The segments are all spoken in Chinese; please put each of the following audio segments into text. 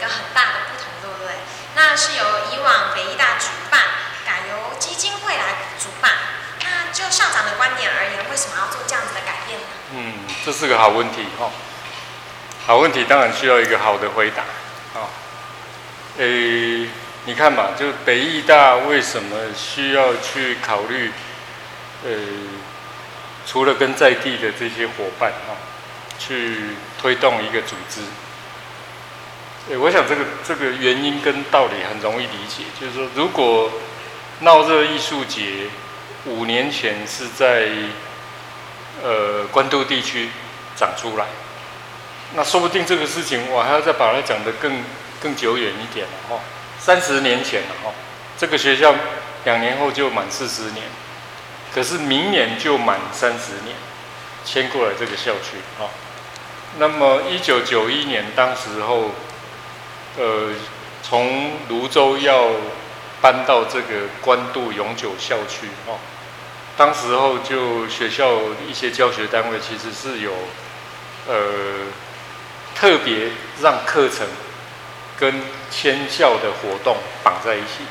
个很大的不同，对不对？那是由以往北艺大主办，改由基金会来主办。那就校长的观点而言，为什么要做这样子的改变呢？嗯，这是个好问题哦。好问题当然需要一个好的回答啊。诶，你看嘛，就北艺大为什么需要去考虑？呃，除了跟在地的这些伙伴哈，去推动一个组织。诶，我想这个这个原因跟道理很容易理解，就是说，如果闹热艺术节五年前是在呃关渡地区长出来。那说不定这个事情我还要再把它讲得更更久远一点了哈，三十年前了哈，这个学校两年后就满四十年，可是明年就满三十年，迁过来这个校区啊。那么一九九一年当时候，呃，从泸州要搬到这个官渡永久校区哦，当时候就学校一些教学单位其实是有呃。特别让课程跟迁校的活动绑在一起，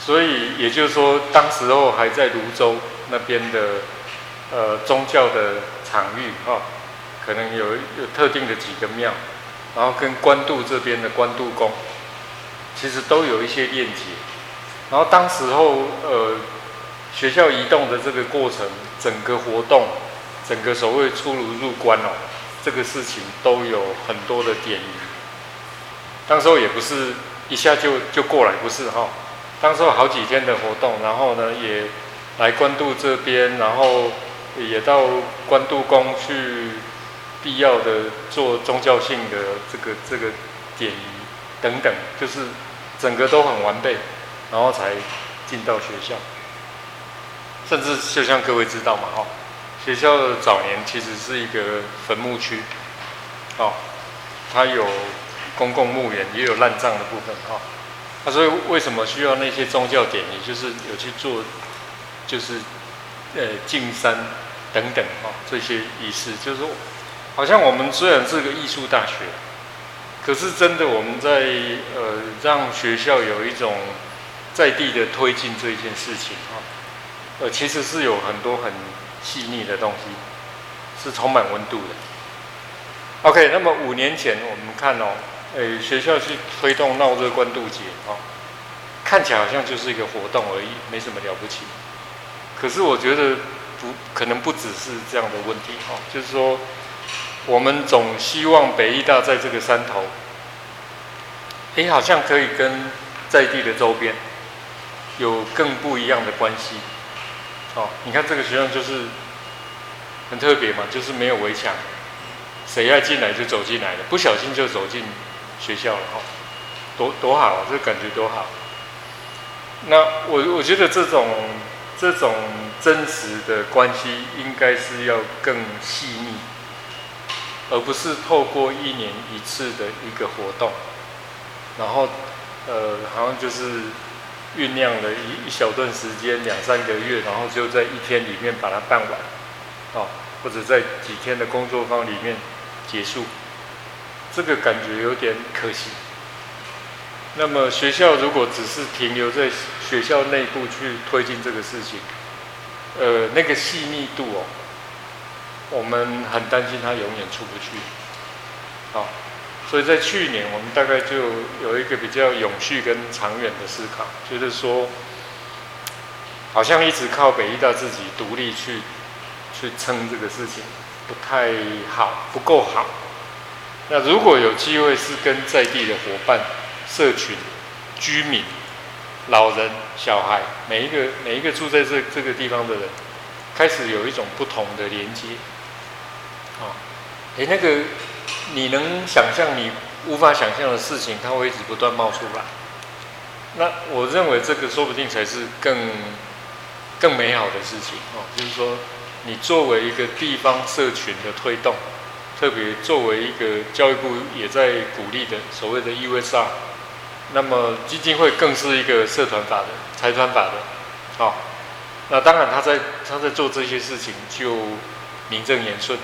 所以也就是说，当时候还在泸州那边的呃宗教的场域哈，可能有有特定的几个庙，然后跟关渡这边的关渡宫，其实都有一些链接。然后当时候呃学校移动的这个过程，整个活动，整个所谓出炉入关哦。这个事情都有很多的点，当时候也不是一下就就过来，不是哈，当时候好几天的活动，然后呢也来关渡这边，然后也到关渡宫去必要的做宗教性的这个这个点疑等等，就是整个都很完备，然后才进到学校，甚至就像各位知道嘛哈。学校的早年其实是一个坟墓区，哦，它有公共墓园，也有烂葬的部分，哦，那所以为什么需要那些宗教典礼，就是有去做，就是呃进山等等，哈、哦，这些仪式，就是说，好像我们虽然是个艺术大学，可是真的我们在呃让学校有一种在地的推进这一件事情，哈、哦，呃，其实是有很多很。细腻的东西是充满温度的。OK，那么五年前我们看哦，诶，学校去推动闹热关渡节哦，看起来好像就是一个活动而已，没什么了不起。可是我觉得不可能不只是这样的问题哦，就是说我们总希望北艺大在这个山头，诶，好像可以跟在地的周边有更不一样的关系。哦，你看这个学校就是很特别嘛，就是没有围墙，谁要进来就走进来了，不小心就走进学校了哦，多多好啊，这个感觉多好。那我我觉得这种这种真实的关系应该是要更细腻，而不是透过一年一次的一个活动，然后呃，好像就是。酝酿了一一小段时间，两三个月，然后就在一天里面把它办完，哦，或者在几天的工作坊里面结束，这个感觉有点可惜。那么学校如果只是停留在学校内部去推进这个事情，呃，那个细腻度哦，我们很担心它永远出不去，哦。所以在去年，我们大概就有一个比较永续跟长远的思考，就是说，好像一直靠北艺大自己独立去去撑这个事情，不太好，不够好。那如果有机会是跟在地的伙伴、社群、居民、老人、小孩，每一个每一个住在这这个地方的人，开始有一种不同的连接，啊，诶，那个。你能想象你无法想象的事情，它会一直不断冒出来。那我认为这个说不定才是更更美好的事情哦。就是说，你作为一个地方社群的推动，特别作为一个教育部也在鼓励的所谓的 USR，那么基金会更是一个社团法的财团法的，好、哦。那当然他在他在做这些事情就名正言顺，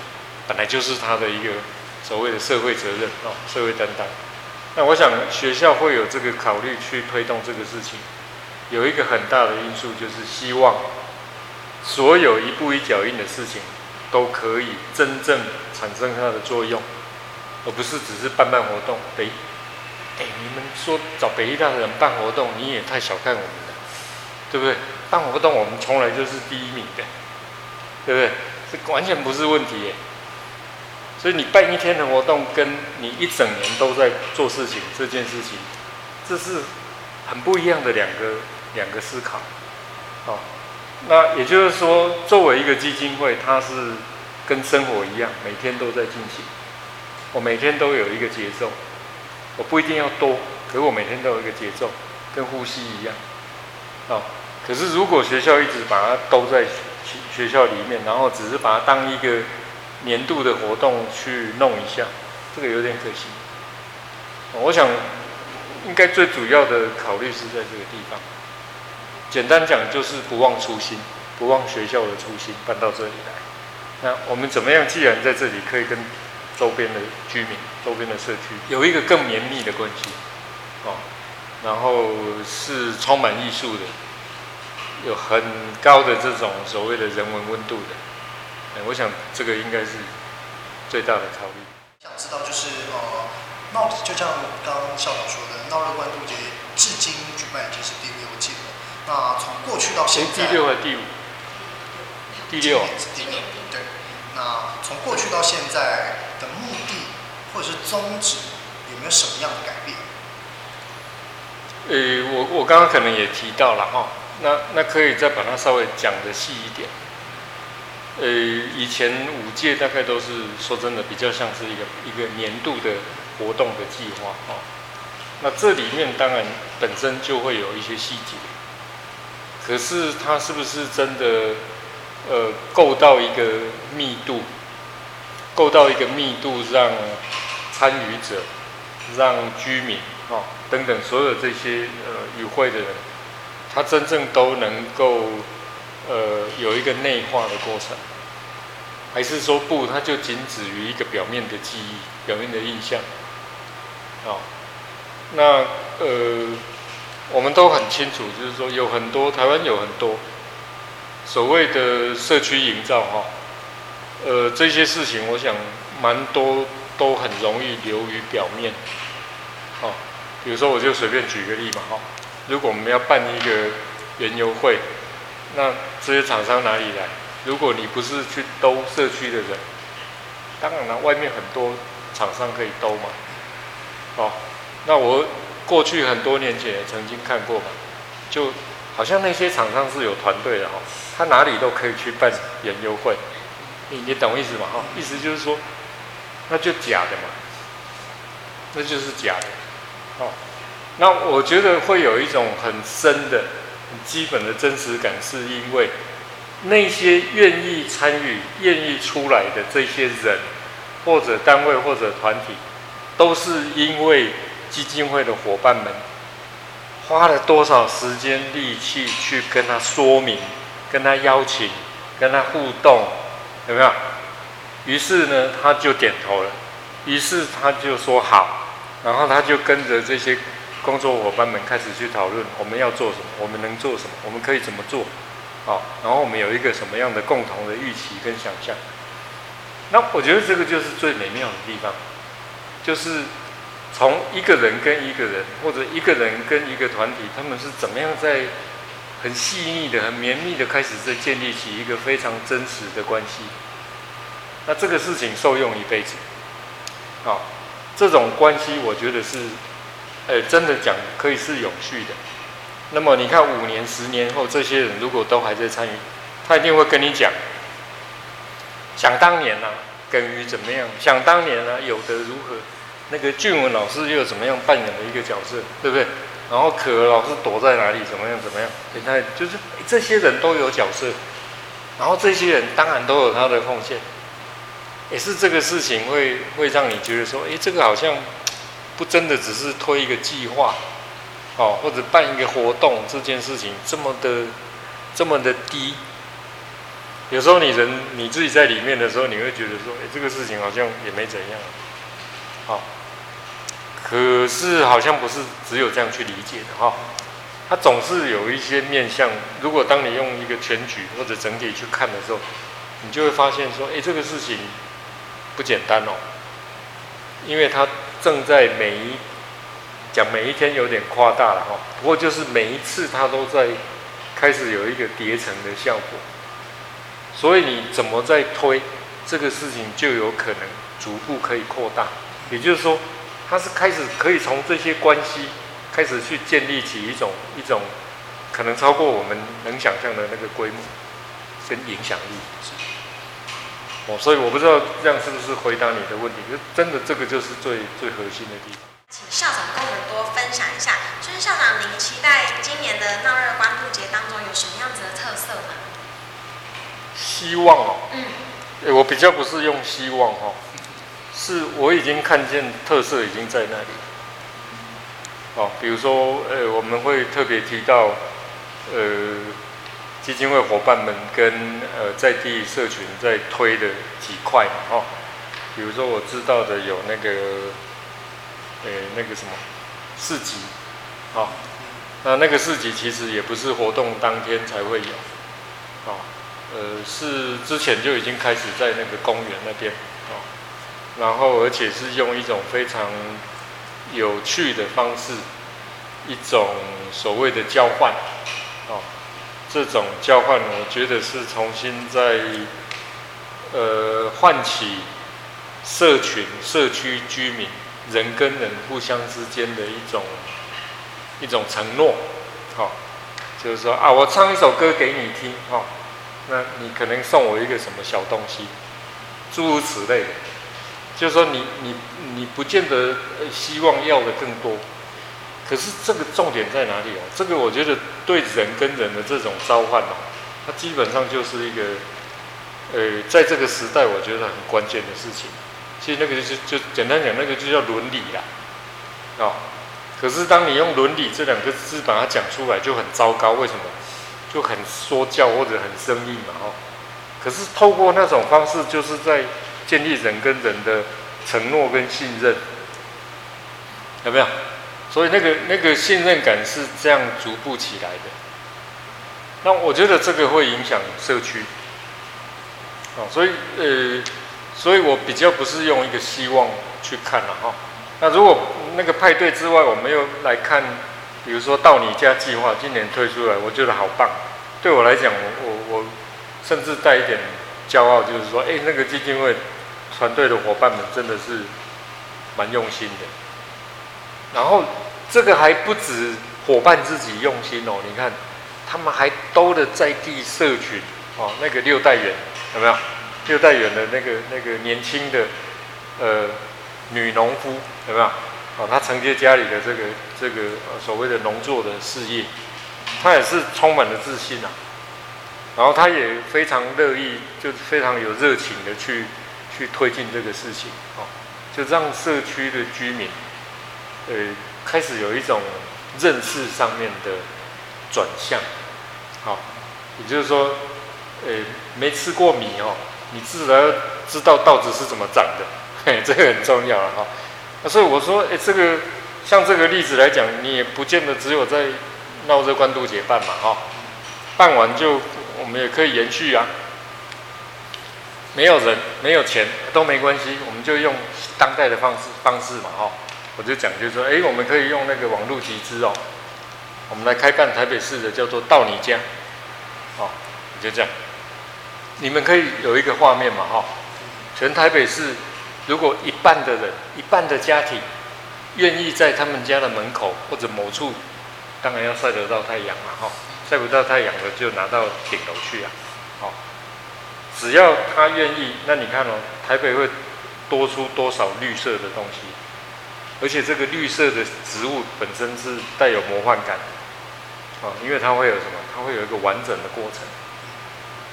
本来就是他的一个。所谓的社会责任哦，社会担当。那我想学校会有这个考虑去推动这个事情，有一个很大的因素就是希望所有一步一脚印的事情都可以真正产生它的作用，而不是只是办办活动。北，哎，你们说找北艺大的人办活动，你也太小看我们了，对不对？办活动我们从来就是第一名的，对不对？这完全不是问题耶。所以你办一天的活动，跟你一整年都在做事情这件事情，这是很不一样的两个两个思考。哦，那也就是说，作为一个基金会，它是跟生活一样，每天都在进行。我每天都有一个节奏，我不一定要多，可是我每天都有一个节奏，跟呼吸一样。哦，可是如果学校一直把它都在学校里面，然后只是把它当一个。年度的活动去弄一下，这个有点可惜。我想，应该最主要的考虑是在这个地方。简单讲，就是不忘初心，不忘学校的初心，搬到这里来。那我们怎么样？既然在这里，可以跟周边的居民、周边的社区有一个更绵密的关系，哦，然后是充满艺术的，有很高的这种所谓的人文温度的。我想这个应该是最大的考虑。想知道就是呃，闹就像刚刚校长说的，闹热关渡节至今举办已经是第六届了。那从过去到现在，第六还是第五？第六。第六。对。那从过去到现在的目的或者是宗旨有没有什么样的改变？呃，我我刚刚可能也提到了哈，那那可以再把它稍微讲的细一点。呃，以前五届大概都是说真的，比较像是一个一个年度的活动的计划哦。那这里面当然本身就会有一些细节，可是它是不是真的呃够到一个密度，够到一个密度，让参与者、让居民哦等等所有这些呃与会的人，他真正都能够。呃，有一个内化的过程，还是说不，它就仅止于一个表面的记忆、表面的印象？哦，那呃，我们都很清楚，就是说有很多台湾有很多所谓的社区营造哈，呃，这些事情我想蛮多都很容易流于表面。哦，比如说我就随便举个例嘛哈，如果我们要办一个园游会。那这些厂商哪里来？如果你不是去兜社区的人，当然了，外面很多厂商可以兜嘛。哦，那我过去很多年前也曾经看过嘛，就好像那些厂商是有团队的哈，他哪里都可以去办研究会。你你懂意思吗？哈，意思就是说，那就假的嘛，那就是假的。哦，那我觉得会有一种很深的。基本的真实感，是因为那些愿意参与、愿意出来的这些人，或者单位或者团体，都是因为基金会的伙伴们花了多少时间、力气去跟他说明、跟他邀请、跟他互动，有没有？于是呢，他就点头了，于是他就说好，然后他就跟着这些。工作伙伴们开始去讨论我们要做什么，我们能做什么，我们可以怎么做，好，然后我们有一个什么样的共同的预期跟想象。那我觉得这个就是最美妙的地方，就是从一个人跟一个人，或者一个人跟一个团体，他们是怎么样在很细腻的、很绵密的开始在建立起一个非常真实的关系。那这个事情受用一辈子，好，这种关系我觉得是。哎，真的讲可以是永续的。那么你看，五年、十年后，这些人如果都还在参与，他一定会跟你讲：想当年呢、啊，耿于怎么样？想当年呢、啊，有的如何？那个俊文老师又怎么样扮演了一个角色，对不对？然后可儿老师躲在哪里？怎么样？怎么样？你看，就是这些人都有角色，然后这些人当然都有他的奉献。也是这个事情会会让你觉得说，哎，这个好像。不真的只是推一个计划，哦，或者办一个活动，这件事情这么的这么的低。有时候你人你自己在里面的时候，你会觉得说，哎，这个事情好像也没怎样。好，可是好像不是只有这样去理解的哈，它总是有一些面向。如果当你用一个全局或者整体去看的时候，你就会发现说，哎，这个事情不简单哦，因为它正在每一讲每一天有点夸大了哈，不过就是每一次它都在开始有一个叠层的效果，所以你怎么在推这个事情，就有可能逐步可以扩大，也就是说。它是开始可以从这些关系开始去建立起一种一种可能超过我们能想象的那个规模跟影响力。哦，所以我不知道这样是不是回答你的问题？就真的这个就是最最核心的地方。请校长跟我们多分享一下，就是校长您期待今年的闹热关渡节当中有什么样子的特色吗？希望哦，嗯，我比较不是用希望哦。是，我已经看见特色已经在那里。哦，比如说，呃，我们会特别提到，呃，基金会伙伴们跟呃在地社群在推的几块嘛，哦，比如说我知道的有那个，呃，那个什么市集，哦，那那个市集其实也不是活动当天才会有，哦，呃，是之前就已经开始在那个公园那边。哦。然后，而且是用一种非常有趣的方式，一种所谓的交换，哦，这种交换，我觉得是重新在呃唤起社群、社区居民人跟人互相之间的一种一种承诺，好、哦，就是说啊，我唱一首歌给你听，哦，那你可能送我一个什么小东西，诸如此类的。就是说，你你你不见得希望要的更多，可是这个重点在哪里哦？这个我觉得对人跟人的这种召唤哦，它基本上就是一个，呃，在这个时代我觉得很关键的事情。其实那个就就简单讲，那个就叫伦理啦，哦。可是当你用伦理这两个字把它讲出来，就很糟糕。为什么？就很说教或者很生硬嘛，哦。可是透过那种方式，就是在。建立人跟人的承诺跟信任，有没有？所以那个那个信任感是这样逐步起来的。那我觉得这个会影响社区，哦，所以呃，所以我比较不是用一个希望去看了哈。那如果那个派对之外，我们又来看，比如说到你家计划今年推出来，我觉得好棒。对我来讲，我我我甚至带一点骄傲，就是说，哎，那个基金会。团队的伙伴们真的是蛮用心的，然后这个还不止伙伴自己用心哦，你看他们还兜的在地社群哦，那个六代园有没有？六代园的那个那个年轻的呃女农夫有没有？哦，她承接家里的这个这个所谓的农作的事业，她也是充满了自信啊，然后她也非常乐意，就非常有热情的去。去推进这个事情，哦，就让社区的居民，呃，开始有一种认识上面的转向，好，也就是说，呃，没吃过米哦，你至少要知道稻子是怎么长的，嘿，这个很重要了哈。所以我说，哎，这个像这个例子来讲，你也不见得只有在闹热关渡节办嘛，哈，办完就我们也可以延续啊。没有人，没有钱都没关系，我们就用当代的方式方式嘛，哈，我就讲就是说，哎，我们可以用那个网络集资哦，我们来开办台北市的叫做到你家，哦，就这样，你们可以有一个画面嘛，哈，全台北市如果一半的人，一半的家庭愿意在他们家的门口或者某处，当然要晒得到太阳嘛，哈，晒不到太阳的就拿到顶楼去啊，好。只要他愿意，那你看哦，台北会多出多少绿色的东西？而且这个绿色的植物本身是带有魔幻感的，啊，因为它会有什么？它会有一个完整的过程，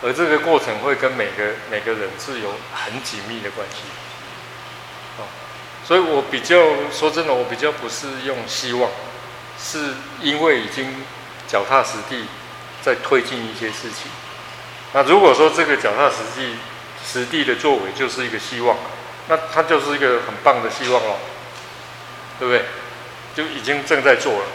而这个过程会跟每个每个人是有很紧密的关系，啊，所以我比较说真的，我比较不是用希望，是因为已经脚踏实地在推进一些事情。那如果说这个脚踏实地、实地的作为就是一个希望，那它就是一个很棒的希望喽。对不对？就已经正在做了。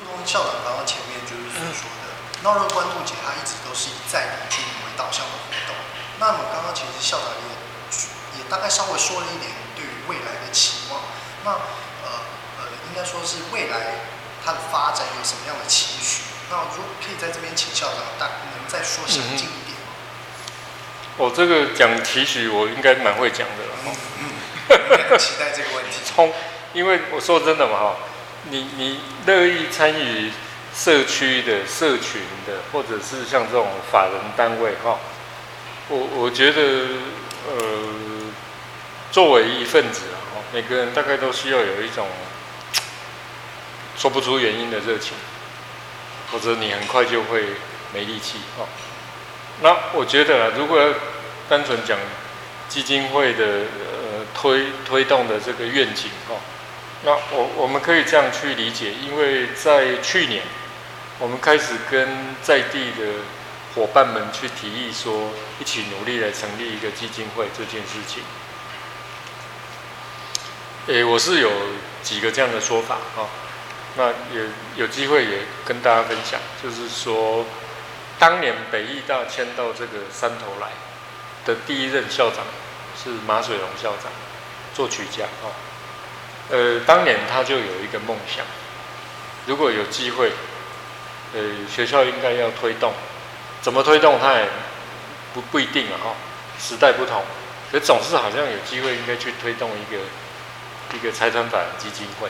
如同校长刚刚前面就是所说的，闹热关渡节它一直都是以在地居民为导向的活动。那么刚刚其实校长也也大概稍微说了一点对于未来的期望。那呃呃，应该说是未来它的发展有什么样的期许？那如果可以在这边请校长大能再说详尽一点吗？我、嗯哦、这个讲期许，我应该蛮会讲的了。嗯嗯，很 期待这个问题。从因为我说真的嘛哈，你你乐意参与社区的社群的，或者是像这种法人单位哈，我我觉得呃，作为一份子啊，每个人大概都需要有一种说不出原因的热情。或者你很快就会没力气哦。那我觉得啊，如果单纯讲基金会的呃推推动的这个愿景，那我我们可以这样去理解，因为在去年我们开始跟在地的伙伴们去提议说，一起努力来成立一个基金会这件事情。诶，我是有几个这样的说法哦。那也有机会也跟大家分享，就是说，当年北艺大迁到这个山头来的第一任校长是马水龙校长，作曲家哦。呃，当年他就有一个梦想，如果有机会，呃，学校应该要推动，怎么推动他也不不一定啊哈，时代不同，可总是好像有机会应该去推动一个一个财团法人基金会。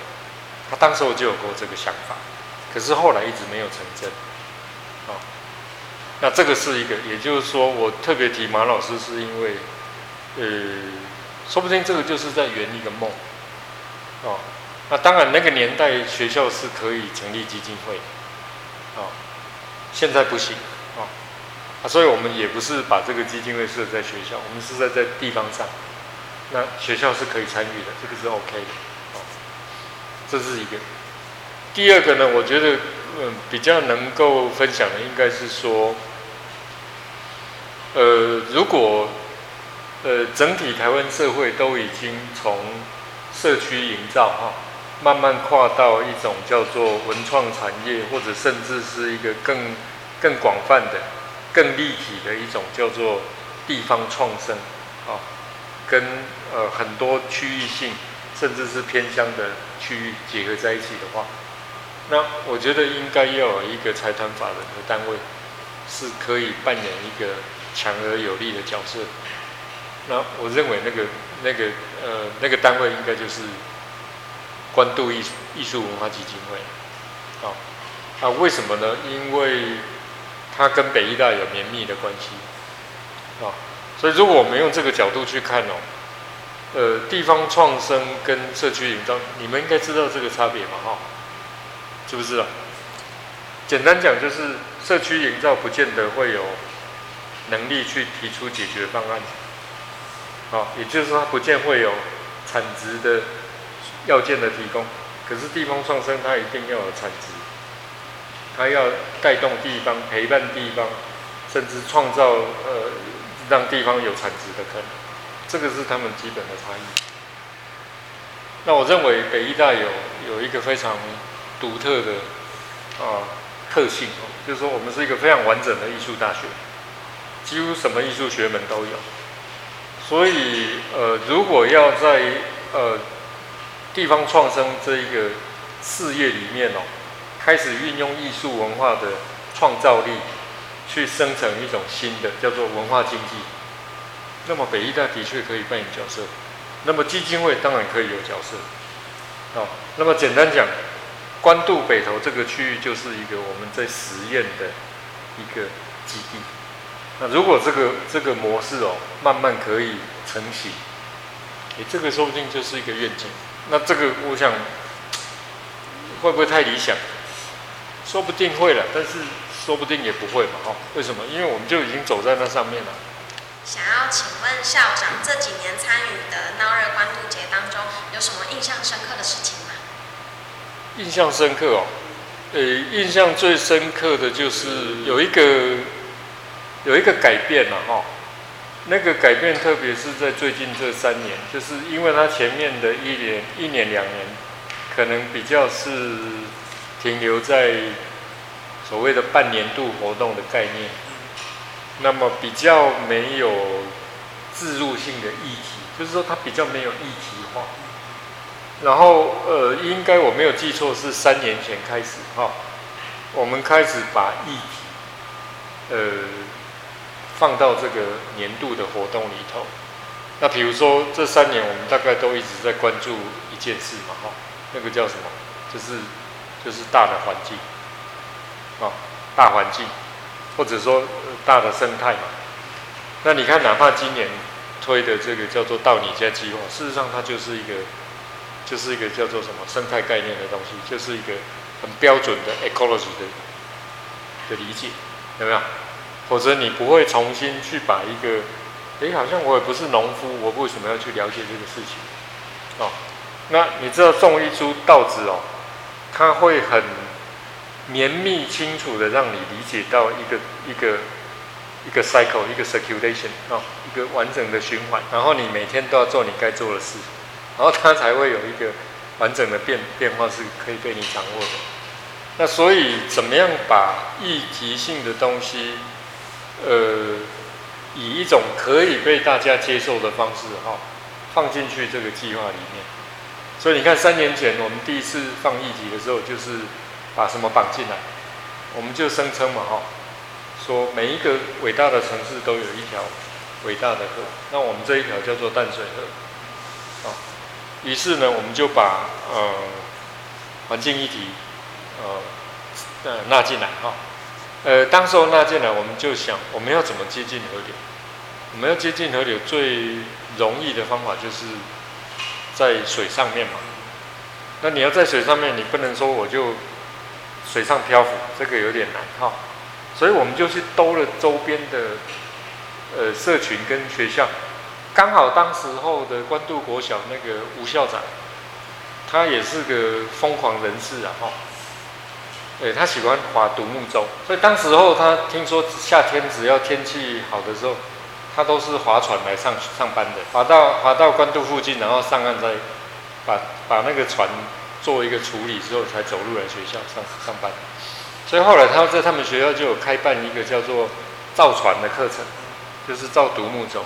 他当时我就有过这个想法，可是后来一直没有成真。哦，那这个是一个，也就是说，我特别提马老师，是因为，呃，说不定这个就是在圆一个梦。哦，那当然那个年代学校是可以成立基金会，哦，现在不行，哦，啊，所以我们也不是把这个基金会设在学校，我们是在在地方上，那学校是可以参与的，这个是 OK 的。哦这是一个，第二个呢，我觉得嗯比较能够分享的应该是说，呃，如果呃整体台湾社会都已经从社区营造哈，慢慢跨到一种叫做文创产业，或者甚至是一个更更广泛的、更立体的一种叫做地方创生啊，跟呃很多区域性。甚至是偏乡的区域结合在一起的话，那我觉得应该要有一个财团法人的单位，是可以扮演一个强而有力的角色。那我认为那个那个呃那个单位应该就是关渡艺术艺术文化基金会。啊，啊为什么呢？因为它跟北艺大有绵密的关系。啊，所以如果我们用这个角度去看哦。呃，地方创生跟社区营造，你们应该知道这个差别嘛？哈，知不知道？简单讲就是，社区营造不见得会有能力去提出解决方案，好，也就是说，它不见会有产值的要件的提供。可是地方创生，它一定要有产值，它要带动地方，陪伴地方，甚至创造呃，让地方有产值的可能。这个是他们基本的差异。那我认为北艺大有有一个非常独特的啊特性哦，就是说我们是一个非常完整的艺术大学，几乎什么艺术学门都有。所以呃，如果要在呃地方创生这一个事业里面哦，开始运用艺术文化的创造力，去生成一种新的叫做文化经济。那么北艺大的确可以扮演角色，那么基金会当然可以有角色，哦，那么简单讲，关渡北投这个区域就是一个我们在实验的一个基地。那如果这个这个模式哦，慢慢可以成型，诶，这个说不定就是一个愿景。那这个我想会不会太理想？说不定会了，但是说不定也不会嘛，哈、哦？为什么？因为我们就已经走在那上面了。想要请问校长，这几年参与的闹热关渡节当中，有什么印象深刻的事情吗？印象深刻哦，呃，印象最深刻的就是有一个有一个改变了哈，那个改变特别是在最近这三年，就是因为他前面的一年一年两年可能比较是停留在所谓的半年度活动的概念，那么比较没有置入性的议题，就是说它比较没有议题化。然后呃，应该我没有记错是三年前开始哈，我们开始把议题呃放到这个年度的活动里头。那比如说这三年我们大概都一直在关注一件事嘛哈，那个叫什么？就是就是大的环境啊，大环境，或者说大的生态嘛。那你看，哪怕今年推的这个叫做“到你家”计划，事实上它就是一个。就是一个叫做什么生态概念的东西，就是一个很标准的 ecology 的的理解，有没有？否则你不会重新去把一个，哎，好像我也不是农夫，我为什么要去了解这个事情？哦，那你知道种一株稻子哦，它会很绵密清楚的让你理解到一个一个一个 cycle，一个 circulation 哦，一个完整的循环，然后你每天都要做你该做的事。然后它才会有一个完整的变变化是可以被你掌握的。那所以怎么样把议题性的东西，呃，以一种可以被大家接受的方式哈，放进去这个计划里面。所以你看，三年前我们第一次放议题的时候，就是把什么绑进来，我们就声称嘛哈，说每一个伟大的城市都有一条伟大的河，那我们这一条叫做淡水河。啊于是呢，我们就把呃环境议题呃呃纳进来哈。呃，当时候纳进来，我们就想我们要怎么接近河流？我们要接近河流最容易的方法就是在水上面嘛。那你要在水上面，你不能说我就水上漂浮，这个有点难哈。所以我们就去兜了周边的呃社群跟学校。刚好当时候的关渡国小那个吴校长，他也是个疯狂人士啊，哈，对，他喜欢划独木舟，所以当时候他听说夏天只要天气好的时候，他都是划船来上上班的，划到划到关渡附近，然后上岸再把把那个船做一个处理之后，才走路来学校上上班。所以后来他在他们学校就有开办一个叫做造船的课程，就是造独木舟。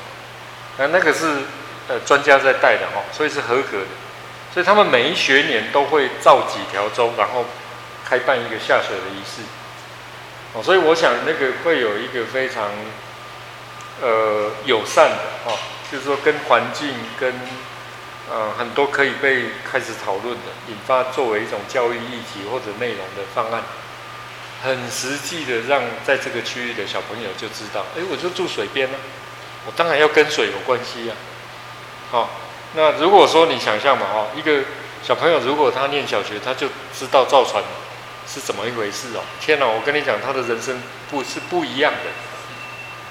那那个是呃专家在带的哈，所以是合格的，所以他们每一学年都会造几条舟，然后开办一个下水的仪式。哦，所以我想那个会有一个非常呃友善的哦，就是说跟环境跟呃很多可以被开始讨论的，引发作为一种教育议题或者内容的方案，很实际的让在这个区域的小朋友就知道，哎，我就住水边呢。我当然要跟水有关系呀，好，那如果说你想象嘛，哈，一个小朋友如果他念小学，他就知道造船是怎么一回事哦。天哪，我跟你讲，他的人生不是不一样的，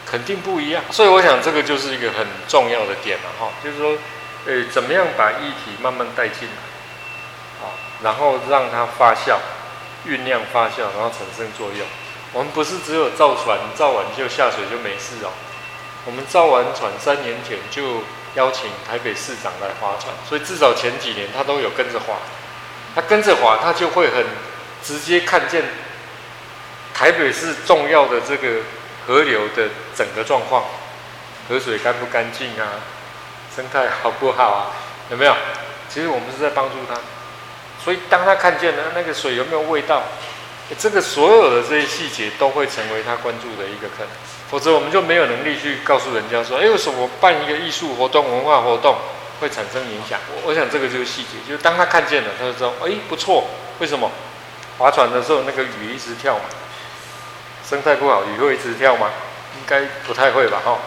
肯定不一样。所以我想这个就是一个很重要的点了，哈，就是说，呃，怎么样把议题慢慢带进来，啊，然后让它发酵、酝酿、发酵，然后产生作用。我们不是只有造船，造完就下水就没事哦。我们造完船三年前就邀请台北市长来划船，所以至少前几年他都有跟着划。他跟着划，他就会很直接看见台北市重要的这个河流的整个状况，河水干不干净啊，生态好不好啊？有没有？其实我们是在帮助他。所以当他看见了那个水有没有味道，这个所有的这些细节都会成为他关注的一个可能。否则我们就没有能力去告诉人家说，哎，为什么办一个艺术活动、文化活动会产生影响？我我想这个就是细节，就是当他看见了，他就知道，哎，不错。为什么？划船的时候那个鱼一直跳嘛，生态不好，鱼会一直跳吗？应该不太会吧，哈。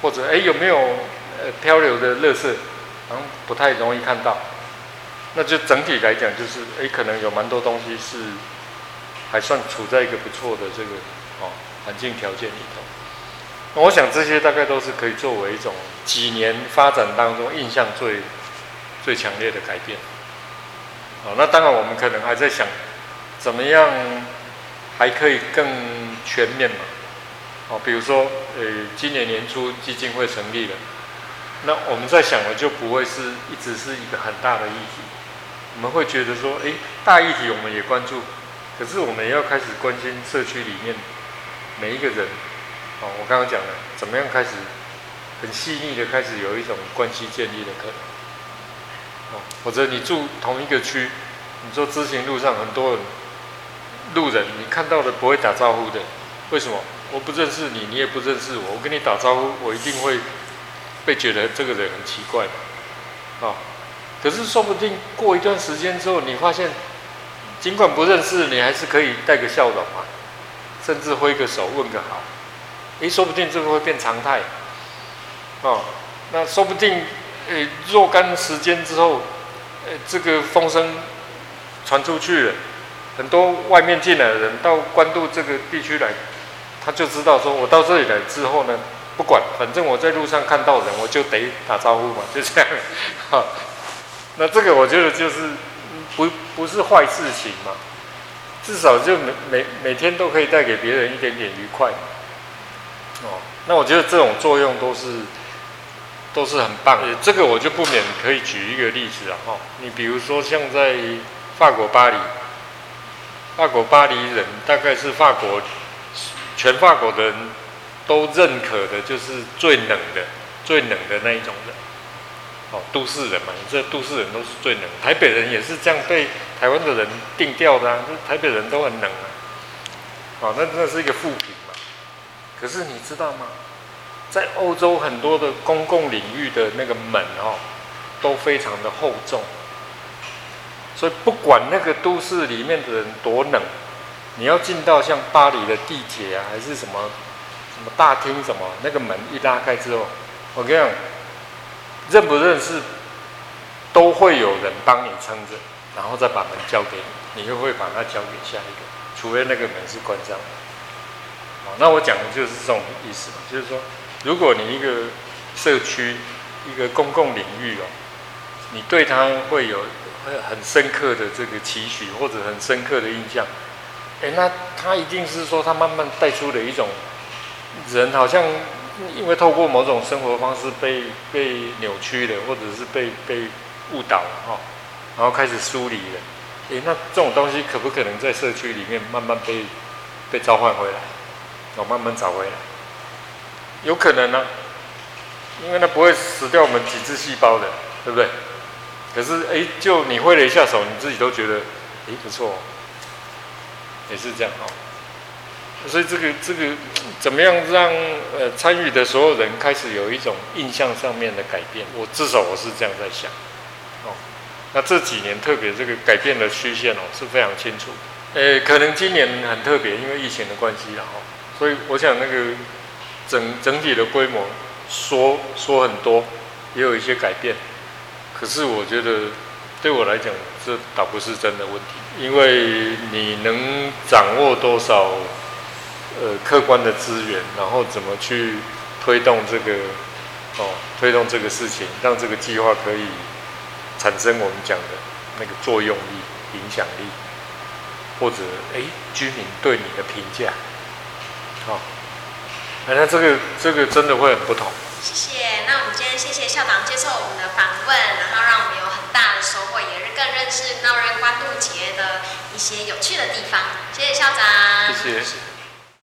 或者，哎，有没有呃漂流的乐色？好像不太容易看到。那就整体来讲，就是哎，可能有蛮多东西是还算处在一个不错的这个哦。环境条件里头，那我想这些大概都是可以作为一种几年发展当中印象最最强烈的改变。哦，那当然我们可能还在想，怎么样还可以更全面嘛？哦，比如说，呃，今年年初基金会成立了，那我们在想的就不会是一直是一个很大的议题，我们会觉得说，哎，大议题我们也关注，可是我们也要开始关心社区里面每一个人。哦，我刚刚讲了，怎么样开始很细腻的开始有一种关系建立的可能。或者你住同一个区，你说知行路上很多人路人，你看到的不会打招呼的，为什么？我不认识你，你也不认识我，我跟你打招呼，我一定会被觉得这个人很奇怪。哦，可是说不定过一段时间之后，你发现，尽管不认识，你还是可以带个笑容嘛，甚至挥个手问个好。诶，说不定这个会变常态。哦，那说不定，诶，若干时间之后，呃，这个风声传出去了，很多外面进来的人到关渡这个地区来，他就知道说，我到这里来之后呢，不管，反正我在路上看到人，我就得打招呼嘛，就这样。哈，那这个我觉得就是不不是坏事情嘛，至少就每每每天都可以带给别人一点点愉快。哦，那我觉得这种作用都是都是很棒。这个我就不免可以举一个例子了哈。你比如说像在法国巴黎，法国巴黎人大概是法国全法国的人都认可的，就是最冷的、最冷的那一种人。哦，都市人嘛，你这都市人都是最冷。台北人也是这样被台湾的人定调的啊，就台北人都很冷啊。哦，那那是一个负评。可是你知道吗？在欧洲很多的公共领域的那个门哦，都非常的厚重，所以不管那个都市里面的人多冷，你要进到像巴黎的地铁啊，还是什么什么大厅什么，那个门一拉开之后，我跟你讲，认不认识都会有人帮你撑着，然后再把门交给你，你就会把它交给下一个，除非那个门是关上的。那我讲的就是这种意思嘛，就是说，如果你一个社区、一个公共领域哦，你对他会有很深刻的这个期许或者很深刻的印象，哎，那他一定是说他慢慢带出了一种人好像因为透过某种生活方式被被扭曲了，或者是被被误导了哈，然后开始疏离了，哎，那这种东西可不可能在社区里面慢慢被被召唤回来？我慢慢找回来，有可能呢、因为它不会死掉我们几只细胞的，对不对？可是哎，就你挥了一下手，你自己都觉得哎不错，也是这样哈。所以这个这个怎么样让呃参与的所有人开始有一种印象上面的改变？我至少我是这样在想。哦，那这几年特别这个改变的曲线哦是非常清楚。呃，可能今年很特别，因为疫情的关系然后。所以我想，那个整整体的规模说说很多，也有一些改变。可是我觉得，对我来讲，这倒不是真的问题，因为你能掌握多少呃客观的资源，然后怎么去推动这个哦，推动这个事情，让这个计划可以产生我们讲的那个作用力、影响力，或者哎居民对你的评价。好，那这个这个真的会很不同。谢谢，那我们今天谢谢校长接受我们的访问，然后让我们有很大的收获，也是更认识闹热关渡节的一些有趣的地方。谢谢校长。谢谢。